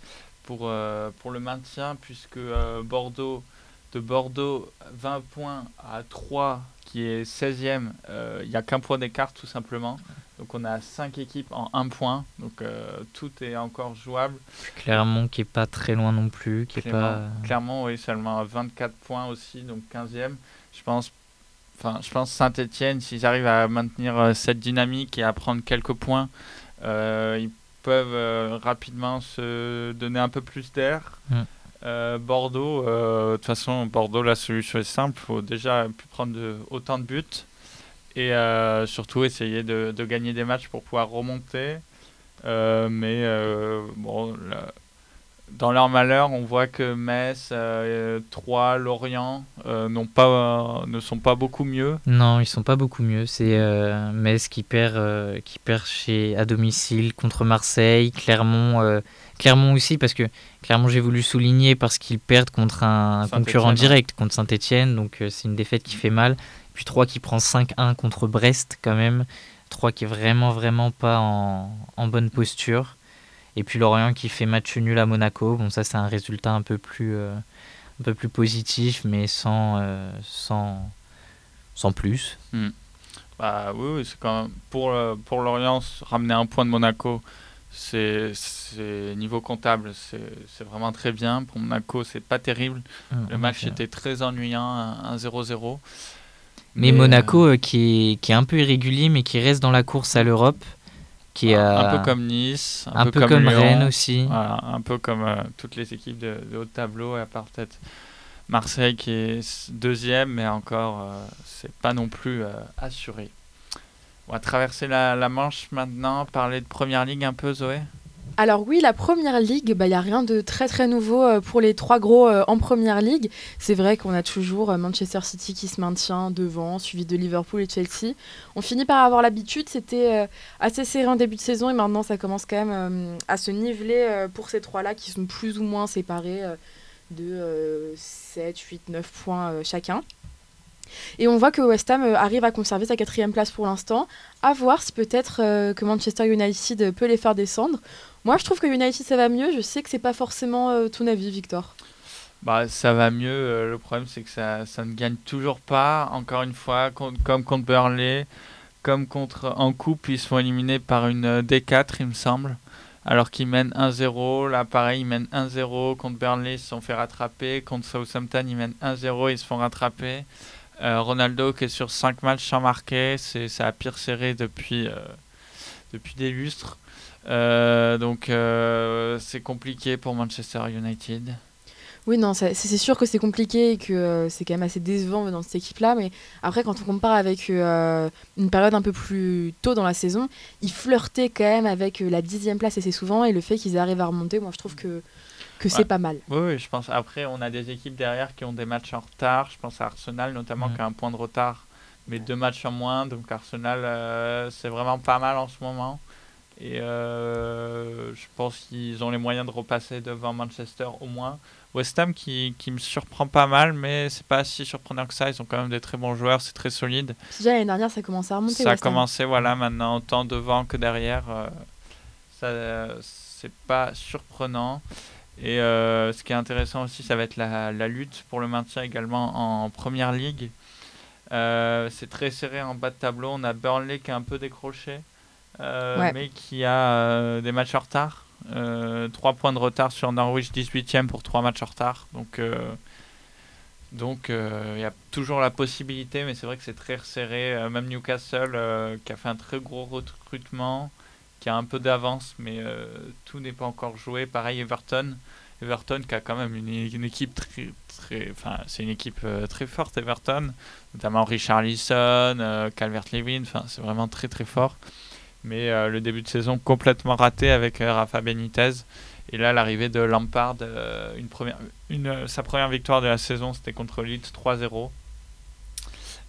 S1: pour, euh, pour le maintien, puisque euh, Bordeaux, de Bordeaux, 20 points à 3, qui est 16e, euh, il n'y a qu'un point d'écart tout simplement. Donc on a 5 équipes en 1 point, donc tout est encore jouable.
S3: Clermont qui est pas très loin non plus. Qui est pas...
S1: Clermont, oui, seulement à 24 points aussi, donc 15e. Je pense Enfin, je pense Saint-Etienne, s'ils arrivent à maintenir euh, cette dynamique et à prendre quelques points, euh, ils peuvent euh, rapidement se donner un peu plus d'air. Mm. Bordeaux, de toute façon, Bordeaux, la solution est simple. Il faut déjà prendre autant de buts et surtout essayer de, de, gagner des matchs pour pouvoir remonter. mais bon, dans leur malheur, on voit que Metz, euh, Troyes, Lorient euh, n'ont pas, euh, ne sont pas beaucoup mieux.
S3: Non, ils sont pas beaucoup mieux. C'est Metz qui perd, qui perd chez, à domicile contre Marseille, Clermont, Clermont aussi, parce que Clermont, j'ai voulu souligner parce qu'ils perdent contre un concurrent direct, contre Saint-Etienne, donc c'est une défaite qui fait mal. Puis Troyes qui prend 5-1 contre Brest quand même. Troyes qui est vraiment, vraiment pas en, en bonne posture. Et puis Lorient qui fait match nul à Monaco. Bon, ça, c'est un résultat un peu plus, euh, un peu plus positif, mais sans, euh, sans, sans plus.
S1: Hmm. Bah, oui, oui c'est quand même. Pour, euh, pour Lorient, ramener un point de Monaco, c'est niveau comptable, c'est vraiment très bien. Pour Monaco, c'est pas terrible. Hmm, Le match était très ennuyant, 1-0-0.
S3: Mais, mais, Monaco, qui, est, qui est un peu irrégulier, mais qui reste dans la course à l'Europe
S1: qui un peu comme Nice,
S3: un, peu, comme, Rennes aussi.
S1: un peu comme euh, toutes les équipes de, haut tableau, à part peut-être Marseille qui est deuxième, mais encore, euh, c'est pas non plus euh, assuré. On va traverser la, la Manche maintenant, parler de Première Ligue un peu, Zoé?
S2: Alors oui, la Première Ligue, il bah, n'y a rien de très très nouveau euh, pour les trois gros euh, en Première Ligue. C'est vrai qu'on a toujours euh, Manchester City qui se maintient devant, suivi de Liverpool et Chelsea. On finit par avoir l'habitude, c'était assez serré en début de saison et maintenant ça commence quand même à se niveler pour ces trois-là qui sont plus ou moins séparés de 7, 8, 9 points chacun. Et on voit que West Ham arrive à conserver sa quatrième place pour l'instant. À voir si peut-être que Manchester United peut les faire descendre. Moi, je trouve que United, ça va mieux. Je sais que c'est pas forcément euh, ton avis, Victor.
S1: Bah, ça va mieux. Euh, le problème, c'est que ça, ça, ne gagne toujours pas. Encore une fois, comme contre Burnley, comme contre en coupe, ils sont éliminés par une euh, D4, il me semble. Alors qu'ils mènent 1-0. Là, pareil, ils mènent 1-0. Contre Burnley, ils se sont fait rattraper. Contre Southampton, ils mènent 1-0. Ils se font rattraper. Ronaldo, qui est sur 5 matchs sans marquer, c'est la pire série depuis, depuis des lustres. Euh, donc euh, c'est compliqué pour Manchester United.
S2: Oui, non, c'est sûr que c'est compliqué et que euh, c'est quand même assez décevant dans cette équipe-là. Mais après, quand on compare avec une période un peu plus tôt dans la saison, ils flirtaient quand même avec la dixième place assez souvent. Et le fait qu'ils arrivent à remonter, moi, je trouve que, que c'est pas mal.
S1: Oui, oui, je pense. Après, on a des équipes derrière qui ont des matchs en retard. Je pense à Arsenal, notamment, qui a un point de retard, mais deux matchs en moins. Donc, Arsenal, c'est vraiment pas mal en ce moment. Et euh, je pense qu'ils ont les moyens de repasser devant Manchester au moins. West Ham qui, qui me surprend pas mal, mais c'est pas si surprenant que ça. Ils ont quand même des très bons joueurs, c'est très solide.
S2: Déjà l'année dernière, ça a commencé à remonter.
S1: Ça a commencé, voilà, maintenant autant devant que derrière. Euh, ça, c'est pas surprenant. Et euh, ce qui est intéressant aussi, ça va être la, la lutte pour le maintien également en première ligue. c'est très serré en bas de tableau. On a Burnley qui est un peu décroché. Euh, mais qui a euh, des matchs en retard. 3 euh, points de retard sur Norwich 18e pour 3 matchs en retard. Donc, donc il y a toujours la possibilité, mais c'est vrai que c'est très resserré. même Newcastle, qui a fait un très gros recrutement, qui a un peu d'avance, mais tout n'est pas encore joué. Pareil, Everton. Everton qui a quand même une, une équipe très, très enfin c'est une équipe très forte Everton, notamment Richarlison, Calvert-Lewin, enfin c'est vraiment très très fort. Mais le début de saison complètement raté avec Rafa Benitez. Et là, l'arrivée de Lampard, une première, une, sa première victoire de la saison, c'était contre Leeds 3-0.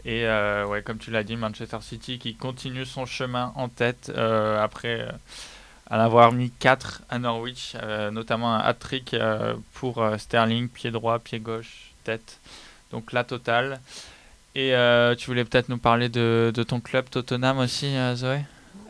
S1: Et euh, ouais, comme tu l'as dit, Manchester City qui continue son chemin en tête euh, après euh, en avoir mis 4 à Norwich, notamment un hat-trick pour Sterling, pied droit, pied gauche, tête. Donc la totale. Et tu voulais peut-être nous parler de, de, ton club Tottenham aussi, Zoé?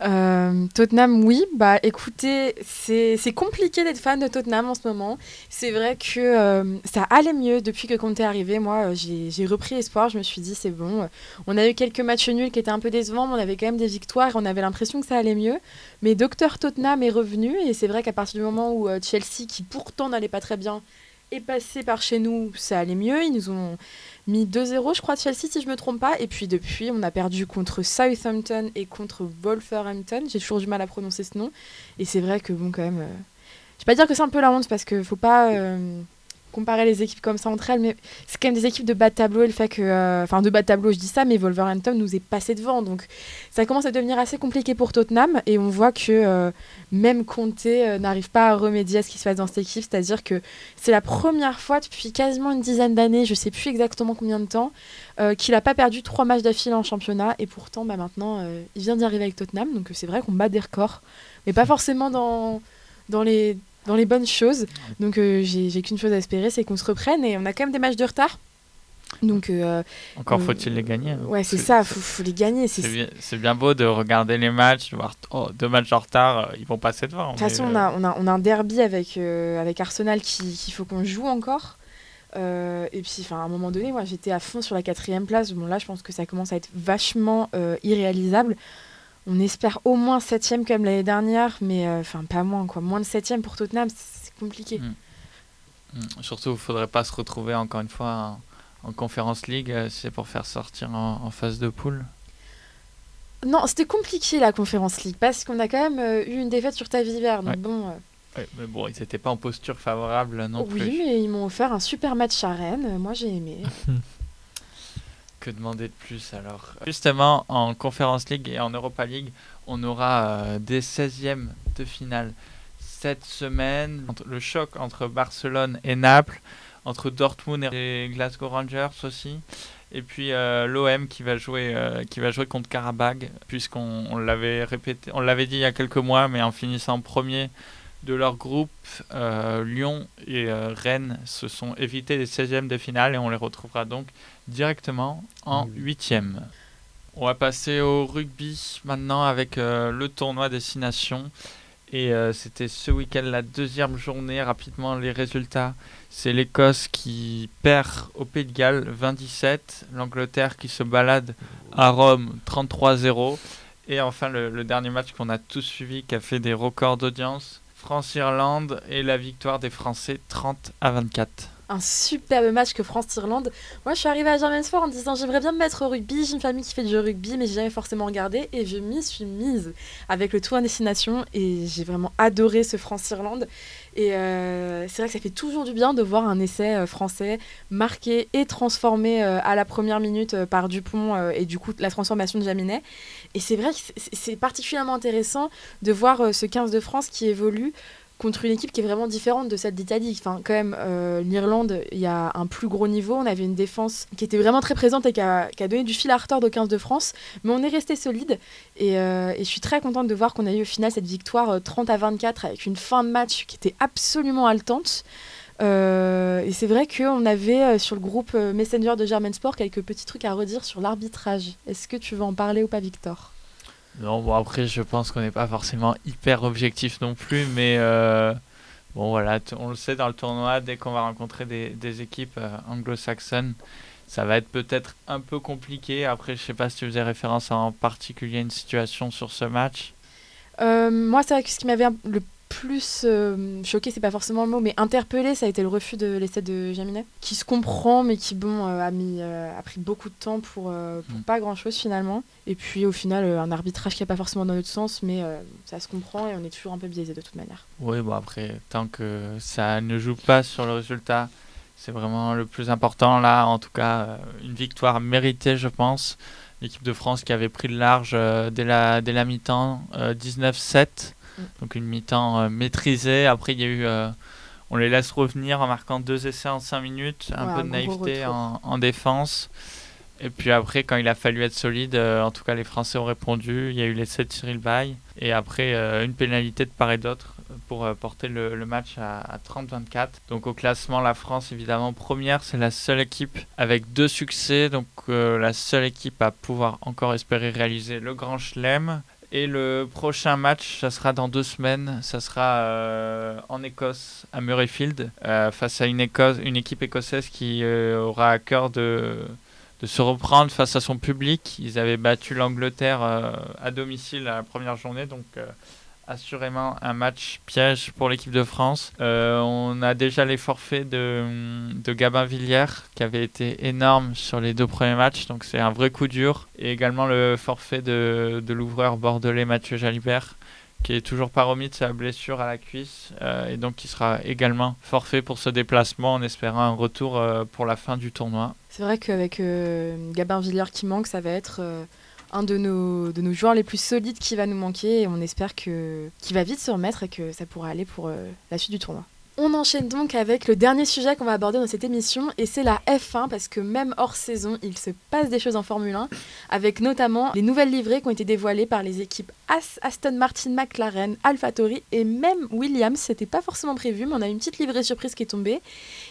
S2: Euh, Tottenham, oui. Bah, écoutez, c'est compliqué d'être fan de Tottenham en ce moment. C'est vrai que euh, ça allait mieux depuis que Conte est arrivé. Moi, euh, j'ai repris espoir. Je me suis dit, c'est bon. On a eu quelques matchs nuls qui étaient un peu décevants, mais on avait quand même des victoires et on avait l'impression que ça allait mieux. Mais Docteur Tottenham est revenu et c'est vrai qu'à partir du moment où Chelsea, qui pourtant n'allait pas très bien, est passé par chez nous, ça allait mieux. Ils nous ont mis 2-0, je crois, de Chelsea, si je me trompe pas. Et puis depuis, on a perdu contre Southampton et contre Wolverhampton. J'ai toujours du mal à prononcer ce nom. Et c'est vrai que, bon, quand même. Euh, je vais pas dire que c'est un peu la honte parce qu'il faut pas. Euh, comparer les équipes comme ça entre elles, mais c'est quand même des équipes de bas de tableau et le fait que. Euh, enfin, de bas de tableau, je dis ça, mais Wolverhampton nous est passé devant. Donc ça commence à devenir assez compliqué pour Tottenham et on voit que euh, même Conte euh, n'arrive pas à remédier à ce qui se passe dans cette équipe. C'est-à-dire que c'est la première fois depuis quasiment une dizaine d'années, je sais plus exactement combien de temps, qu'il n'a pas perdu trois matchs d'affilée en championnat et pourtant bah, maintenant il vient d'y arriver avec Tottenham. Donc c'est vrai qu'on bat des records, mais pas forcément dans les dans les bonnes choses. Donc euh, j'ai qu'une chose à espérer, c'est qu'on se reprenne et on a quand même des matchs de retard. Donc, euh,
S1: Encore faut-il les gagner. Hein.
S2: Ouais, c'est ça, il faut, les gagner.
S1: C'est bien, bien, beau de regarder les matchs, de voir oh, deux matchs en retard, euh, ils vont passer devant.
S2: De toute façon, on, a, on, a, on, a, un derby avec, avec Arsenal qu'il faut qu'on joue encore. et puis, à un moment donné, moi, j'étais à fond sur la quatrième place. Bon, là, je pense que ça commence à être vachement irréalisable. On espère au moins septième comme l'année dernière, mais euh, enfin pas moins quoi. Moins de septième pour Tottenham, c'est compliqué. Mm.
S1: Mm. Surtout, il faudrait pas se retrouver encore une fois en, Conférence League, euh, c'est pour faire sortir en, phase de poule.
S2: Non, c'était compliqué la Conférence League parce qu'on a quand même euh, eu une défaite sur Taviver. Donc bon.
S1: mais bon, ils n'étaient pas en posture favorable non
S2: plus.
S1: Oui,
S2: mais ils m'ont offert un super match à Rennes. Moi, j'ai aimé. [laughs]
S1: Que demander de plus alors Justement, en Conference League et en Europa League, on aura euh, des 16e de finale cette semaine. Le choc entre Barcelone et Naples, entre Dortmund et Glasgow Rangers aussi. Et puis euh, l'OM qui va jouer euh, qui va jouer contre Karabag puisqu'on l'avait répété on l'avait dit il y a quelques mois mais en finissant premier de leur groupe, euh, Lyon et euh, Rennes se sont évités les 16e de finale et on les retrouvera donc directement en 8e. On va passer au rugby maintenant avec euh, le tournoi Destination. Et c'était ce week-end la deuxième journée. Rapidement, les résultats. C'est l'Écosse qui perd au Pays de Galles 27. L'Angleterre qui se balade à Rome 33-0. Et enfin, le, le dernier match qu'on a tous suivi qui a fait des records d'audience. France-Irlande et la victoire des Français 30 à 24
S2: un superbe match que France-Irlande. Moi, je suis arrivée à Germainsport en disant j'aimerais bien me mettre au rugby. J'ai une famille qui fait du rugby, mais j'ai jamais forcément regardé. Et je m'y suis mise avec le tour en destination. Et j'ai vraiment adoré ce France-Irlande. Et euh, c'est vrai que ça fait toujours du bien de voir un essai euh, français marqué et transformé euh, à la première minute par Dupont et du coup la transformation de Jaminet. Et c'est vrai que c'est particulièrement intéressant de voir ce 15 de France qui évolue contre une équipe qui est vraiment différente de celle d'Italie. Enfin, quand même, euh, l'Irlande, il y a un plus gros niveau. On avait une défense qui était vraiment très présente et qui a, donné du fil à retordre au 15 de France. Mais on est resté solide. Euh, et, je suis très contente de voir qu'on a eu au final cette victoire 30 euh, à 24 avec une fin de match qui était absolument haletante. et c'est vrai qu'on avait sur le groupe Messenger de Germain Sport quelques petits trucs à redire sur l'arbitrage. Est-ce que tu veux en parler ou pas, Victor?
S1: Non, bon, après, je pense qu'on n'est pas forcément hyper objectif non plus, mais euh, bon, voilà, on le sait dans le tournoi, dès qu'on va rencontrer des, des équipes euh, anglo-saxonnes, ça va être peut-être un peu compliqué. Après, je sais pas si tu faisais référence à en particulier une situation sur ce match.
S2: Euh, moi, c'est vrai que ce qui m'avait le plus euh, choqué, c'est pas forcément le mot, mais interpellé, ça a été le refus de l'essai de Jaminet, qui se comprend, mais qui bon a mis a pris beaucoup de temps pour, pour mm. pas grand chose finalement. Et puis au final, un arbitrage qui n'est pas forcément dans notre sens, mais ça se comprend et on est toujours un peu biaisé de toute manière.
S1: Oui, bon après, tant que ça ne joue pas sur le résultat, c'est vraiment le plus important là. En tout cas, une victoire méritée, je pense l'équipe de France qui avait pris le large euh, dès la, dès la mi-temps, 19-7. Euh, mm. Donc une mi-temps euh, maîtrisée. Après, il y a eu on les laisse revenir en marquant deux essais en 5 minutes, un peu de naïveté en, en, défense. Et puis après, quand il a fallu être solide, en tout cas les Français ont répondu. Il y a eu l'essai de Cyril Bay et après une pénalité de part et d'autre pour euh, porter le, match à, 30-24. Donc au classement, la France évidemment première, c'est la seule équipe avec deux succès, donc euh, la seule équipe à pouvoir encore espérer réaliser le Grand Chelem. Et le prochain match, ça sera dans deux semaines. Ça sera euh, en Écosse, à Murrayfield, face à une, une équipe écossaise qui aura à cœur de, se reprendre face à son public. Ils avaient battu l'Angleterre à domicile la première journée, donc assurément un match piège pour l'équipe de France. Euh, on a déjà les forfaits de, de Gabin Villière qui avait été énorme sur les deux premiers matchs, donc c'est un vrai coup dur. Et également le forfait de, de l'ouvreur bordelais Mathieu Jalibert qui est toujours pas remis de sa blessure à la cuisse euh, et donc qui sera également forfait pour ce déplacement en espérant un retour euh, pour la fin du tournoi.
S2: C'est vrai qu'avec Gabin Villière qui manque, ça va être un de nos, joueurs les plus solides qui va nous manquer et on espère qu'il va vite se remettre et que ça pourra aller pour euh, la suite du tournoi. On enchaîne donc avec le dernier sujet qu'on va aborder dans cette émission et c'est la F1 parce que même hors saison, il se passe des choses en Formule 1 avec notamment les nouvelles livrées qui ont été dévoilées par les équipes Aston Martin, McLaren, AlphaTauri et même Williams. C'était pas forcément prévu, mais on a une petite livrée surprise qui est tombée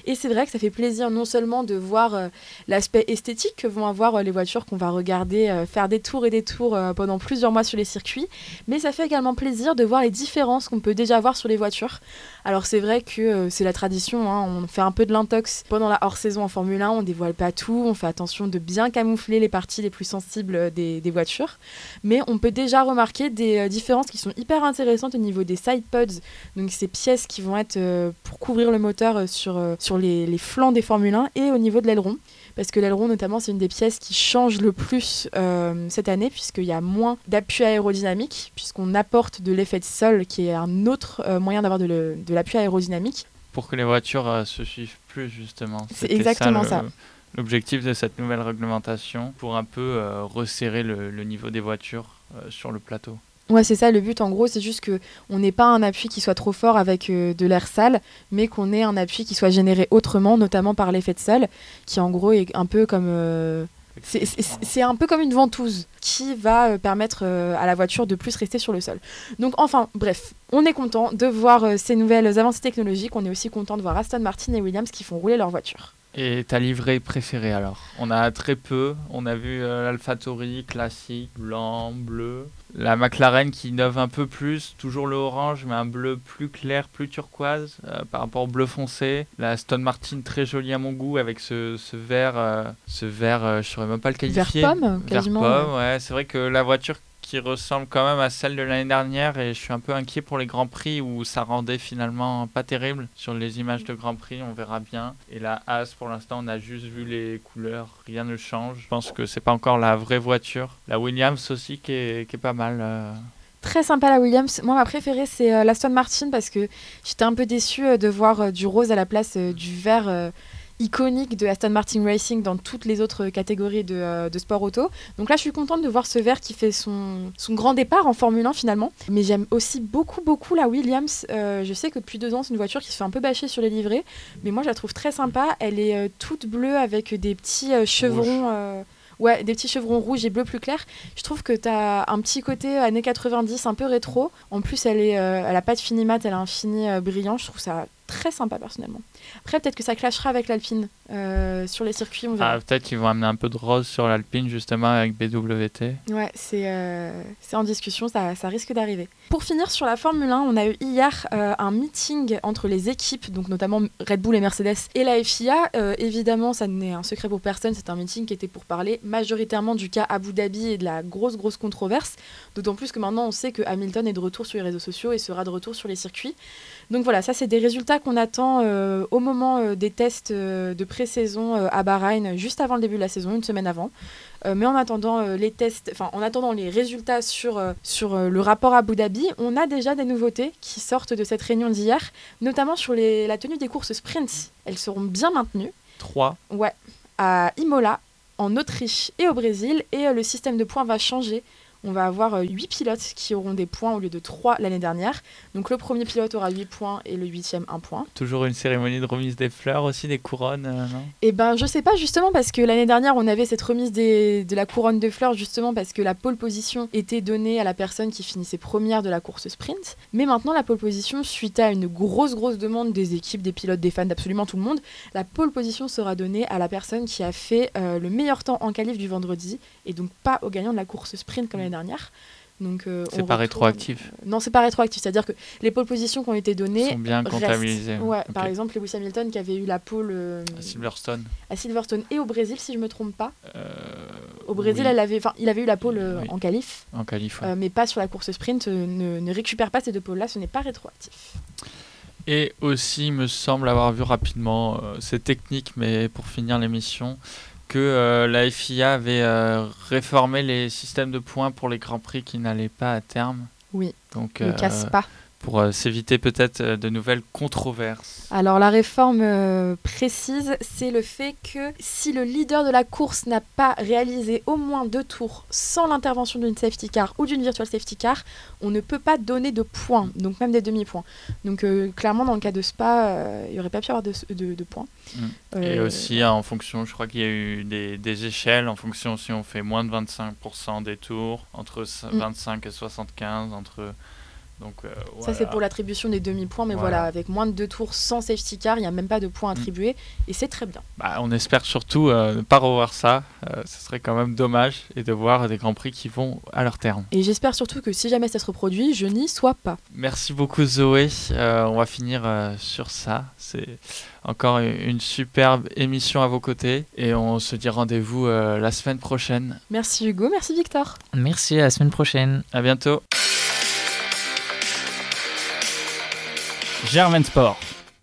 S2: et c'est vrai que ça fait plaisir non seulement de voir euh, l'aspect esthétique que vont avoir euh, les voitures qu'on va regarder euh, faire des tours et des tours pendant plusieurs mois sur les circuits, mais ça fait également plaisir de voir les différences qu'on peut déjà voir sur les voitures. Alors c'est vrai que c'est la tradition, hein, on fait un peu de l'intox pendant la hors-saison en Formule 1, on dévoile pas tout, on fait attention de bien camoufler les parties les plus sensibles des, des voitures, mais on peut déjà remarquer des différences qui sont hyper intéressantes au niveau des side pods, donc ces pièces qui vont être pour couvrir le moteur sur, sur les, flancs des Formule 1 et au niveau de l'aileron. Parce que l'aileron, notamment, c'est une des pièces qui change le plus euh, cette année, puisqu'il y a moins d'appui aérodynamique, puisqu'on apporte de l'effet de sol, qui est un autre euh, moyen d'avoir de l'appui aérodynamique.
S1: Pour que les voitures euh, se suivent plus, justement.
S2: C'est exactement ça.
S1: L'objectif de cette nouvelle réglementation, pour un peu resserrer le, niveau des voitures sur le plateau.
S2: Ouais, c'est ça le but en gros, c'est juste que on n'ait pas un appui qui soit trop fort avec euh, de l'air sale, mais qu'on ait un appui qui soit généré autrement, notamment par l'effet de sol, qui en gros est un peu comme euh, c'est un peu comme une ventouse qui va euh, permettre à la voiture de plus rester sur le sol. Donc enfin, bref, on est content de voir ces nouvelles avancées technologiques. On est aussi content de voir Aston Martin et Williams qui font rouler leur voiture.
S1: Et ta livrée préférée alors? On a très peu. On a vu euh, classique, blanc, bleu. La McLaren qui innove un peu plus, toujours le orange, mais un bleu plus clair, plus turquoise euh, par rapport au bleu foncé. La Aston Martin très jolie à mon goût avec ce, ce vert, euh, ce vert, je saurais même pas le qualifier.
S2: Vert pomme, quasiment.
S1: Vert pomme, ouais. C'est vrai que la voiture qui ressemble quand même à celle de l'année dernière et je suis un peu inquiet pour les Grands Prix où ça rendait finalement pas terrible sur les images de Grands Prix, on verra bien. Et la As pour l'instant on a juste vu les couleurs, rien ne change. Je pense que c'est pas encore la vraie voiture. La Williams aussi qui est, pas mal. Euh.
S2: Très sympa la Williams. Moi, ma préférée, c'est euh, l'Aston Martin parce que j'étais un peu déçue euh, de voir du rose à la place du vert iconique de Aston Martin Racing dans toutes les autres catégories de, euh, de, sport auto. Donc là, je suis contente de voir ce vert qui fait son, son grand départ en Formule 1 finalement. Mais j'aime aussi beaucoup, beaucoup la Williams. Euh, je sais que depuis deux ans, c'est une voiture qui se fait un peu bâcher sur les livrets. Mais moi, je la trouve très sympa. Elle est euh, toute bleue avec des petits chevrons. Ouais, des petits chevrons rouges et bleus plus clairs. Je trouve que tu as un petit côté années 90, un peu rétro. En plus, elle, est, elle a pas de fini mat, elle a un fini brillant. Je trouve ça très sympa personnellement. Après, peut-être que ça clashera avec l'Alpine euh, sur les circuits, on verra.
S1: Ah, peut-être qu'ils vont amener un peu de rose sur l'Alpine justement avec BWT.
S2: Ouais, c'est euh, en discussion, ça, ça risque d'arriver. Pour finir sur la Formule 1, on a eu hier euh, un meeting entre les équipes, donc notamment Red Bull et Mercedes et la FIA. Euh, évidemment, ça n'est un secret pour personne, c'est un meeting qui était pour parler majoritairement du cas Abu Dhabi et de la grosse grosse controverse. D'autant plus que maintenant on sait que Hamilton est de retour sur les réseaux sociaux et sera de retour sur les circuits. Donc voilà, ça c'est des résultats qu'on attend euh, au moment des tests de pré-saison à Bahreïn, juste avant le début de la saison, une semaine avant. Euh, mais en attendant euh, les tests, enfin en attendant les résultats sur, euh, sur le rapport Abu Dhabi, on a déjà des nouveautés qui sortent de cette réunion d'hier, notamment sur les, la tenue des courses sprint. Elles seront bien maintenues.
S1: 3.
S2: Ouais, à Imola, en Autriche et au Brésil. Et le système de points va changer. On va avoir 8 pilotes qui auront des points au lieu de 3 l'année dernière. Donc le premier pilote aura 8 points et le huitième 1 point.
S1: Toujours une cérémonie de remise des fleurs aussi, des couronnes, euh, non?
S2: Et ben je sais pas justement parce que l'année dernière on avait cette remise des- de la couronne de fleurs justement parce que la pole position était donnée à la personne qui finissait première de la course sprint. Mais maintenant la pole position, suite à une grosse grosse demande des équipes, des pilotes, des fans, d'absolument tout le monde, la pole position sera donnée à la personne qui a fait euh, le meilleur temps en qualif du vendredi et donc pas au gagnant de la course sprint comme l'année dernière. Donc euh,
S1: C'est pas rétroactif.
S2: non, c'est pas rétroactif, c'est-à-dire que les pole positions qui ont été données
S1: sont bien.
S2: Ouais,
S1: Ok.
S2: par exemple Lewis Hamilton qui avait eu la pole euh,
S1: À Silverstone.
S2: à Silverstone et au Brésil, si je me trompe pas.
S1: euh,
S2: Au Brésil,
S1: oui,
S2: elle avait, enfin, il avait eu la pole
S1: Oui.
S2: en qualif,
S1: en qualif. ouais.
S2: mais pas sur la course sprint. ne, ne récupère pas ces deux pôles-là, ce n'est pas rétroactif.
S1: Et aussi, il me semble avoir vu rapidement, c'est technique, mais pour finir l'émission, que euh, la FIA avait euh, réformé les systèmes de points pour les grands prix qui n'allaient pas à terme.
S2: Oui,
S1: Donc,
S2: ne
S1: euh,
S2: casse pas.
S1: Pour euh, s'éviter peut-être euh, de nouvelles controverses.
S2: Alors la réforme euh, précise, c'est le fait que si le leader de la course n'a pas réalisé au moins deux tours sans l'intervention d'une safety car ou d'une virtual safety car, on ne peut pas donner de points, donc même des demi-points. Donc euh, clairement dans le cas de Spa, il n'y aurait pas pu avoir de, de- de points.
S1: Mm. Et aussi en fonction, je crois qu'il y a eu des, des échelles en fonction si on fait moins de 25% des tours, entre c-
S2: Mm.
S1: 25 et 75, entre... Donc, euh,
S2: Ça, c'est pour l'attribution des demi-points, mais
S1: Voilà.
S2: voilà. avec moins de deux tours sans safety car, il n'y a même pas de points
S1: Mm.
S2: attribués, et c'est très bien.
S1: Bah, on espère surtout euh, ne pas revoir ça. Euh, ce serait quand même dommage et de voir des grands prix qui vont à leur terme.
S2: Et j'espère surtout que si jamais ça se reproduit, je n'y sois pas.
S1: Merci beaucoup Zoé. Euh, on va finir euh, sur ça. C'est encore une superbe émission à vos côtés et on se dit rendez-vous euh, la semaine prochaine.
S2: Merci Hugo, merci Victor.
S3: Merci, à la semaine prochaine.
S1: À bientôt.
S4: Germain Sport,